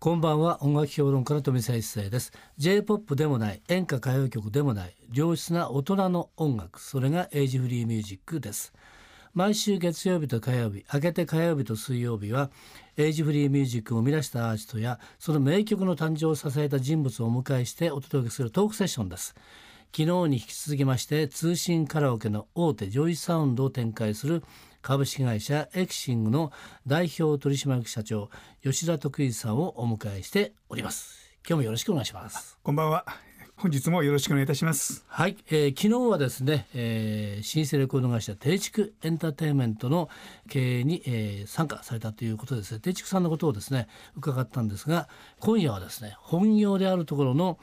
こんばんは。音楽評論家の富澤一誠です。J-POP でもない演歌歌謡曲でもない良質な大人の音楽それがエイジフリーミュージックです。毎週月曜日と火曜日明けて火曜日と水曜日はエイジフリーミュージックを生み出したアーティストやその名曲の誕生を支えた人物をお迎えしてお届けするトークセッションです。昨日に引き続きまして通信カラオケの大手ジョイサウンドを展開する株式会社エクシングの代表取締役社長吉田篤司さんをお迎えしております。今日もよろしくお願いします。こんばんは。本日もよろしくお願いいたします。はい、えー、昨日はですね、えー、老舗レコード会社テイチクエンターテインメントの経営に、えー、参加されたということです。ねテイチクさんのことをですね伺ったんですが今夜はですね本業であるところの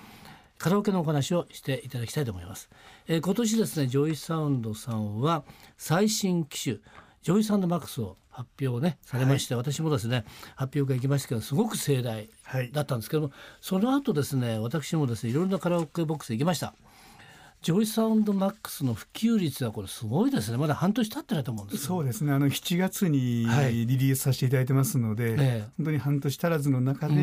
カラオケのお話をしていただきたいと思います、えー、今年ですねジョイサウンドさんは最新機種ジョイサウンドマックスを発表ねされまして、はい、私もですね発表会行きましたけどすごく盛大だったんですけども、はい、その後ですね私もですねいろんなカラオケボックス行きました。ジョイサウンドマックスの普及率はこれすごいですね。まだ半年経ってないと思うんですそうですね。あの7月にリリースさせていただいてますので、はい、本当に半年足らずの中で、う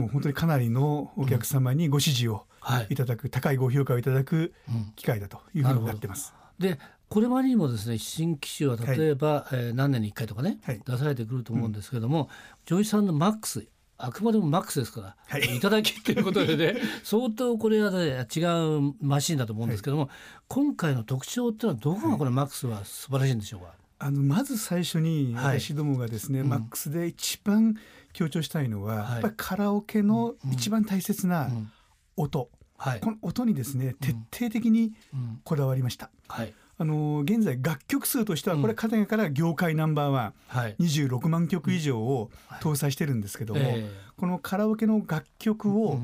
ん、もう本当にかなりのお客様にご支持をい。ただく、うん、高いご評価をいただく機会だというふうになってます。でこれまでにもですね新機種は例えば、はい、えー、何年に1回とかね、はい、出されてくると思うんですけども、うん、ジョイサウンドマックスあくまでもマックスですから、はい、いただきっていうことでね 相当これは、ね、違うマシンだと思うんですけども、はい、今回の特徴っていうのはどこがこのマックスは素晴らしいんでしょうか、あのまず最初に私どもがですね、はい、マックスで一番強調したいのは、やっぱりカラオケの一番大切な音、はい、この音にですね徹底的にこだわりました。はいあの現在楽曲数としてはこれ片やから業界ナンバーワン、はい、26万曲以上を搭載してるんですけども、はいえ。ー、このカラオケの楽曲を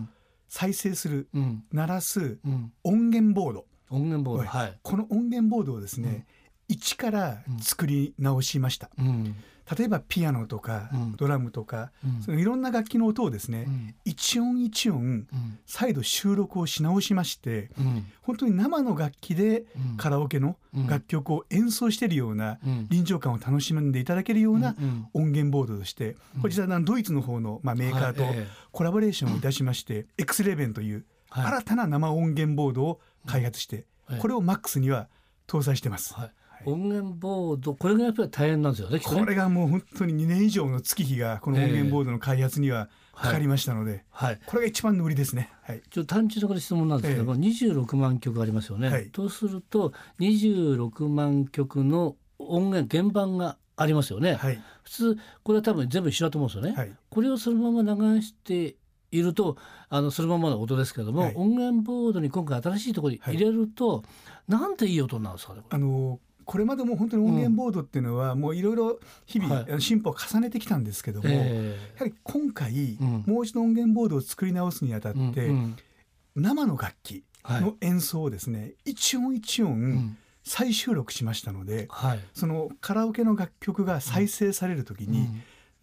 再生する、うん、鳴らす音源ボード、音源ボード、はい、この音源ボードをですね、うん。一から作り直しました。うん例えばピアノとかドラムとか、うん、そのいろんな楽器の音をですね、うん、一音一音、再度収録をし直しまして、うん、本当に生の楽器でカラオケの楽曲を演奏しているような臨場感を楽しんでいただけるような音源ボードとして、これ実はドイツの方の、まあ、メーカーとコラボレーションをいたしまして、X レベンという新たな生音源ボードを開発して、これを MAX には搭載してます。はい音源ボードこれがやっぱり大変なんですよねこれがもう本当に2年以上の月日がこの音源ボードの開発にはかかりましたので、はい、これが一番の売りですね、はい、ちょっと単純なこれ質問なんですけども、え。え、26万曲ありますよね、はい、とすると26万曲の音源原版がありますよね、はい、普通これは多分全部一緒だと思うんですよね、はい、これをそのまま流しているとあのそのままの音ですけども、はい、音源ボードに今回新しいところに入れると、はい、なんていい音なんですかねあのこれまでも本当に音源ボードっていうのはもういろいろ日々進歩を重ねてきたんですけども、やはり今回もう一度音源ボードを作り直すにあたって生の楽器の演奏をですね一音一音再収録しましたので、そのカラオケの楽曲が再生される時に、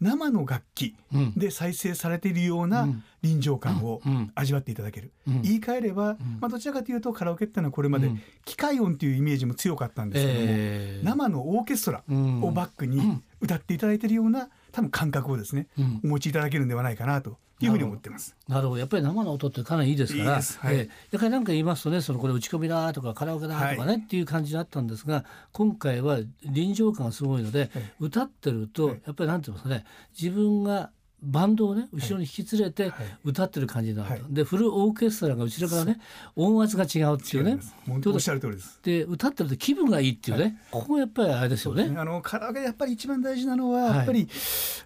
生の楽器で再生されているような臨場感を味わっていただける、言い換えれば、まあ、どちらかというとカラオケっていうのはこれまで機械音というイメージも強かったんですけども、えー、生のオーケストラをバックに歌っていただいているような多分感覚をですね、お持ちいただけるんではないかなというふうに思ってます。なるほど、やっぱり生の音ってかなりいいですから。いいはい、えー、やはり何か言いますとね、そのこれ打ち込みだとかカラオケだとかね、はい、っていう感じだったんですが、今回は臨場感がすごいので、はい、歌ってるとやっぱりなんて言いますかね、自分がバンドをね後ろに引き連れて歌ってる感じになる、はい、でフルオーケストラが後ろからね音圧が違うっていうね。おっしゃる通りです。で歌ってると気分がいいっていうね、はい、ここやっぱりあれですよね、ね、あのカラオケやっぱり一番大事なのは、やっぱり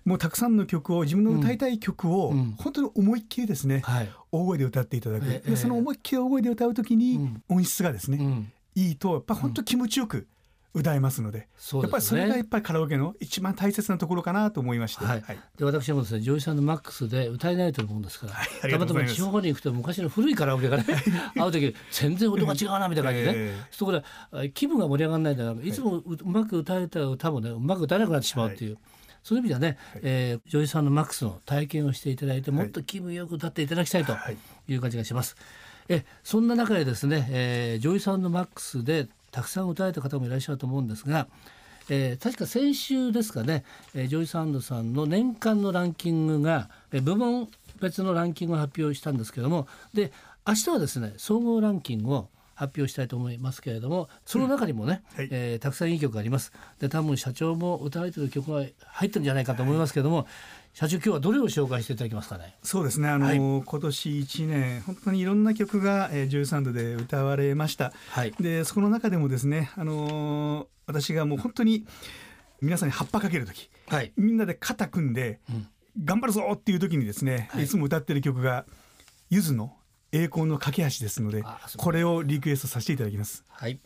もうたくさんの曲を自分の歌いたい曲を本当に思いっきりですね、大声で歌っていただく、でその思いっきり大声で歌うときに音質がですね、いいとやっぱ本当気持ちよく、歌えますので、ね、やっぱりそれがやっぱりカラオケの一番大切なところかなと思いまして、はい。はい、で私もですねジョイサウンドマックスで歌えないと思うんですから、はい、たまたま地方に行くと昔の古いカラオケがね 会う時全然音が違うなみたいな感じでね、えー、そこで気分が盛り上がらないんだからいつもうまく歌えた歌もねうまく歌えなくなってしまうっていう。そういう意味ではね、はい、えー、ジョイサウンドマックスの体験をしていただいてもっと気分よく歌っていただきたいとい。う感じがします。えそんな中でですね、えー、ジョイサウンドマックスでたくさん歌えた方もいらっしゃると思うんですがえー、確か先週ですかね、えー、ジョイサウンドさんの年間のランキングが、えー、部門別のランキングを発表したんですけどもで明日はですね総合ランキングを発表したいと思いますけれどもその中にもね、うん。はい、えー、たくさんいい曲があります。で多分社長も歌われてる曲が入ってるんじゃないかと思いますけれども、はい、社長今日はどれを紹介していただけますかね？そうですね。あの、はい、今年1年本当にいろんな曲が、えー、13度で歌われました、はい、でそこの中でもですねあのー、私がもう本当に皆さんに葉っぱかける時、はい、みんなで肩組んで、うん、頑張るぞっていう時にですね、い、つも歌ってる曲がゆずの栄光の架け橋ですのでこれをリクエストさせていただきます。はい。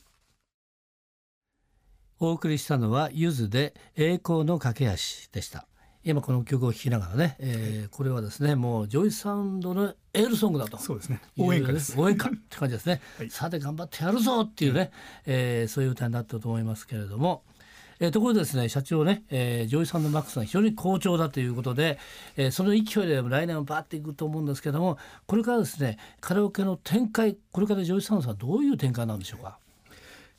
お送りしたのはゆずで栄光の架け橋でした。今この曲を聴きながらね、えー、これはですねもうジョイサウンドのエールソングだと。そうですね。応援歌です。応援歌って感じですね、はい、さて頑張ってやるぞっていうね、えー、そういう歌になったと思いますけれどもえー、ところでですね社長ね、えー、ジョイサウンドマックスが非常に好調だということで、えー、その勢いで来年はバーっていくと思うんですけどもこれからですねカラオケの展開これからジョイサウンドさんどういう展開なんでしょうか？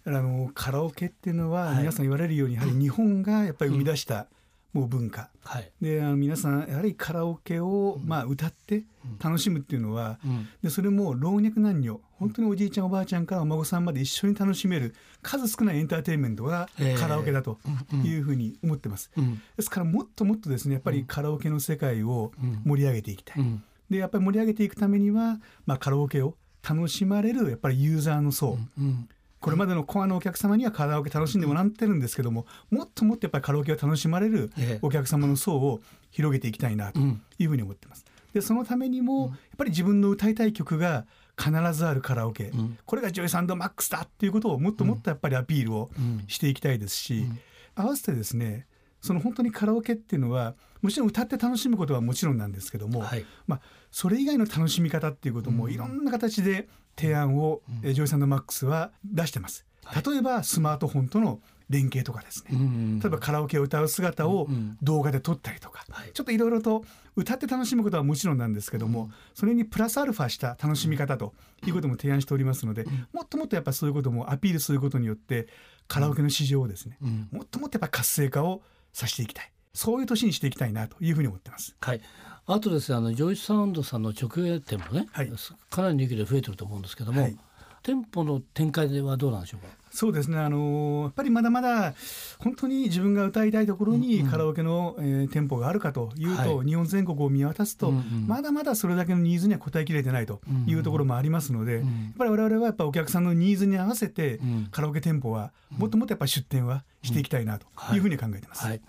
あのカラオケっていうのは、皆さん言われるようにやはり日本がやっぱり生み出した、もう文化、はい、であの皆さんやはりカラオケを、まあ、歌って楽しむっていうのは、うん、でそれも老若男女本当におじいちゃんおばあちゃんからお孫さんまで一緒に楽しめる数少ないエンターテインメントがカラオケだというふうに思ってます、ですからもっともっとですねやっぱりカラオケの世界を盛り上げていきたい、でやっぱり盛り上げていくためには、まあ、カラオケを楽しまれるやっぱりユーザーの層、うんこれまでのコアのお客様にはカラオケ楽しんでもらってるんですけどももっともっとやっぱりカラオケを楽しまれるお客様の層を広げていきたいなというふうに思ってます。でそのためにもやっぱり自分の歌いたい曲が必ずあるカラオケ、うん、これがジョイサンドマックスだっていうことをもっともっとやっぱりアピールをしていきたいですし、うん、合わせてですねその本当にカラオケっていうのはもちろん歌って楽しむことはもちろんなんですけども、はい、まあ、それ以外の楽しみ方っていうこともいろんな形で提案を、うん、ジョイサンドマックスは出してます。例えばスマートフォンとの連携とかですね、例えばカラオケを歌う姿を動画で撮ったりとか、ちょっといろいろと歌って楽しむことはもちろんなんですけども、それにプラスアルファした楽しみ方ということも提案しておりますので、もっともっとやっぱそういうこともアピールすることによってカラオケの市場をですね、もっともっとやっぱ活性化をさせていきたい。そういう年にしていきたいなというふうに思ってます。はい。あとですねあのジョイサウンドさんの直営店もね、はい、かなり人気で増えてると思うんですけども、はい、店舗の展開ではどうなんでしょうか？そうですね。あのやっぱりまだまだ本当に自分が歌いたいところにカラオケの、うんうん、えー、店舗があるかというと、はい、日本全国を見渡すと、うんうん、まだまだそれだけのニーズには応えきれてないというところもありますので、うんうん、やっぱり我々はやっぱお客さんのニーズに合わせて、カラオケ店舗はもっともっとやっぱ出店はしていきたいなというふうに考えてます。はい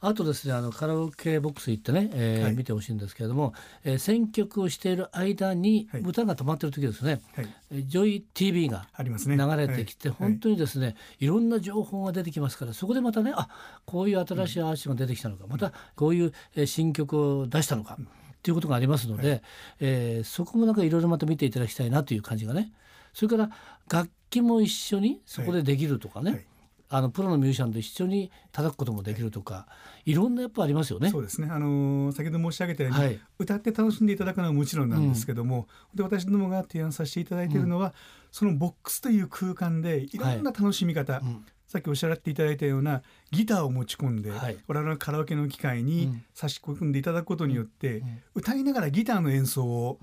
あとですねあのカラオケボックス行ってね、えー、はい、見てほしいんですけれども、えー、選曲をしている間に歌が止まってる時ですね、はい、ジョイ TV が流れてきて、ねはい、本当にですね、い。ろんな情報が出てきますからそこでまたねあこういう新しいアーティストが出てきたのか、うん、またこういう新曲を出したのか、うん、っていうことがありますので、はい、えー、そこもなんかいろいろまた見ていただきたいなという感じがね。それから楽器も一緒にそこでできるとかね、あのプロのミュージシャンと一緒に叩くこともできるとか、い。ろんなやっぱありますよね。そうですね。あの先ほど申し上げたように、はい、歌って楽しんでいただくのはもちろんなんですけども、うん、で私どもが提案させていただいているのは、うん、そのボックスという空間でいろんな楽しみ方、はい。うん、さっきおっしゃっていただいたようなギターを持ち込んで、はい、我々のカラオケの機械に差し込んでいただくことによって、歌いながらギターの演奏を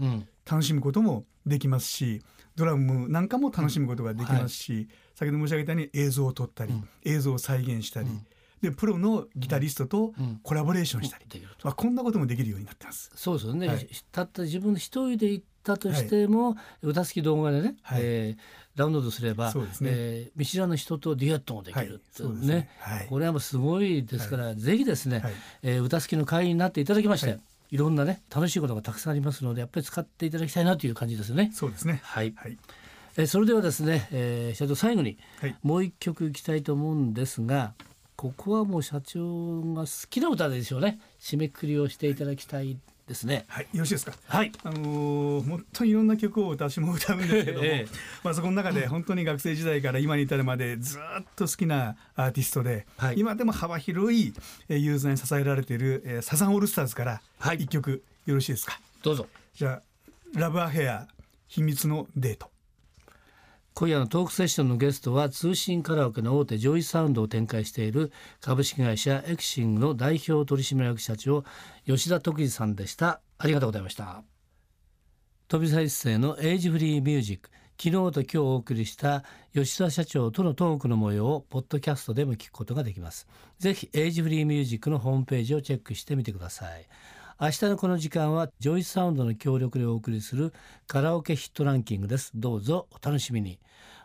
楽しむこともできますし、ドラムなんかも楽しむことができますし、はい、先ほど申し上げたように映像を撮ったり、うん、映像を再現したり、うん、でプロのギタリストとコラボレーションしたり、まあ、こんなこともできるようになってます。そうですよね、はい、たった自分一人で行ったとしても、はい、歌好き動画でね、はい、えー、ダウンロードすればそうですね、えー、見知らぬ人とデュエットもできるっていうね,、はい。これはもうすごいですから、ぜひですね、はい、えー、歌好きの会員になっていただきまして、いろんなね楽しいことがたくさんありますのでやっぱり使っていただきたいなという感じですね。そうですね。はい、はい。えそれではですね、えー、社長最後にもう一曲いきたいと思うんですが、ここはもう社長が好きな歌でしょうね。締めくくりをしていただきたいですね。はい、よろしいですか？はい。あのー、本当にいろんな曲を私も歌うんですけども、ええ、まあそこの中で本当に学生時代から今に至るまでずっと好きなアーティストで、はい、今でも幅広いユーザーに支えられているサザンオールスターズから一曲よろしいですか？どうぞ。じゃあラブアフェア秘密のデート。今夜のトークセッションのゲストは通信カラオケの大手ジョイサウンドを展開している株式会社エクシングの代表取締役社長吉田篤司さんでした。ありがとうございました。富澤一誠のエイジフリーミュージック昨日と今日お送りした吉田社長とのトークの模様をポッドキャストでも聞くことができます。ぜひエイジフリーミュージックのホームページをチェックしてみてください。明日のこの時間はジョイサウンドの協力でお送りするカラオケヒットランキングです。どうぞお楽しみに。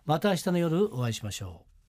また明日の夜お会いしましょう。